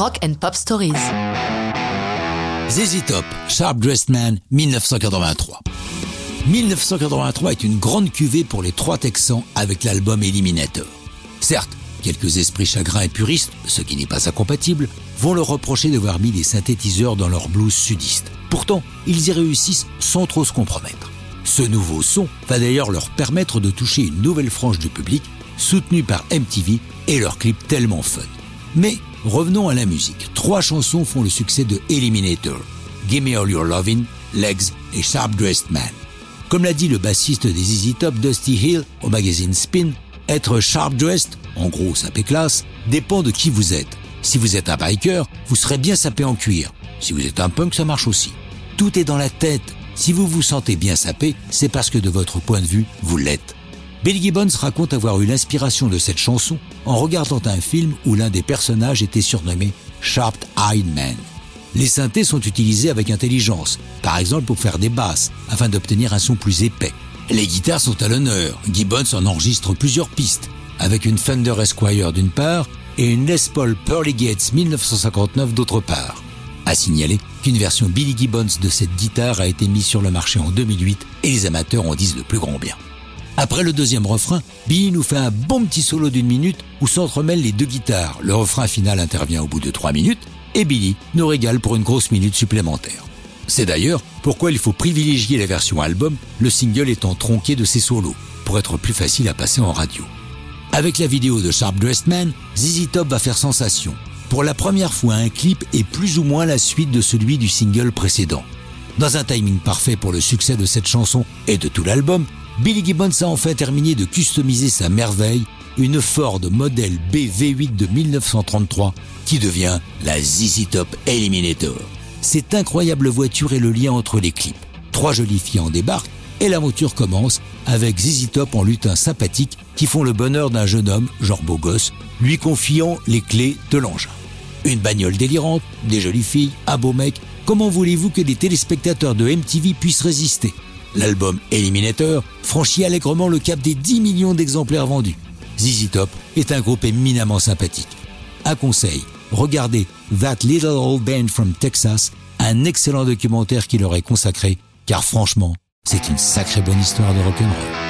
Rock and Pop Stories. ZZ Top, Sharp Dressed Man, 1983. 1983 est une grande cuvée pour les trois Texans avec l'album Eliminator. Certes, quelques esprits chagrins et puristes, ce qui n'est pas incompatible, vont leur reprocher d'avoir mis des synthétiseurs dans leur blues sudiste. Pourtant, ils y réussissent sans trop se compromettre. Ce nouveau son va d'ailleurs leur permettre de toucher une nouvelle frange du public, soutenue par MTV et leur clip tellement fun. Mais revenons à la musique. Trois chansons font le succès de Eliminator. Gimme All Your Lovin', Legs et Sharp Dressed Man. Comme l'a dit le bassiste des Easy Top Dusty Hill au magazine Spin, être sharp dressed, en gros sapé classe, dépend de qui vous êtes. Si vous êtes un biker, vous serez bien sapé en cuir. Si vous êtes un punk, ça marche aussi. Tout est dans la tête. Si vous vous sentez bien sapé, c'est parce que de votre point de vue, vous l'êtes. Billy Gibbons raconte avoir eu l'inspiration de cette chanson en regardant un film où l'un des personnages était surnommé Sharp Eyed Man. Les synthés sont utilisés avec intelligence, par exemple pour faire des basses, afin d'obtenir un son plus épais. Les guitares sont à l'honneur. Gibbons en enregistre plusieurs pistes, avec une Fender Esquire d'une part et une Les Paul Pearly Gates 1959 d'autre part. À signaler qu'une version Billy Gibbons de cette guitare a été mise sur le marché en 2008 et les amateurs en disent le plus grand bien. Après le deuxième refrain, Billy nous fait un bon petit solo d'une minute où s'entremêlent les deux guitares. Le refrain final intervient au bout de trois minutes et Billy nous régale pour une grosse minute supplémentaire. C'est d'ailleurs pourquoi il faut privilégier la version album, le single étant tronqué de ses solos, pour être plus facile à passer en radio. Avec la vidéo de Sharp Dressed Man, ZZ Top va faire sensation. Pour la première fois, un clip est plus ou moins la suite de celui du single précédent. Dans un timing parfait pour le succès de cette chanson et de tout l'album, Billy Gibbons a enfin terminé de customiser sa merveille, une Ford modèle BV8 de 1933 qui devient la ZZ Top Eliminator. Cette incroyable voiture est le lien entre les clips. Trois jolies filles en débarquent et l'aventure commence avec ZZ Top en lutin sympathique qui font le bonheur d'un jeune homme, genre beau gosse, lui confiant les clés de l'engin. Une bagnole délirante, des jolies filles, un beau mec, comment voulez-vous que les téléspectateurs de MTV puissent résister? L'album Eliminator franchit allègrement le cap des 10 millions d'exemplaires vendus. ZZ Top est un groupe éminemment sympathique. Un conseil, regardez That Little Old Band from Texas, un excellent documentaire qui leur est consacré, car franchement, c'est une sacrée bonne histoire de rock'n'roll.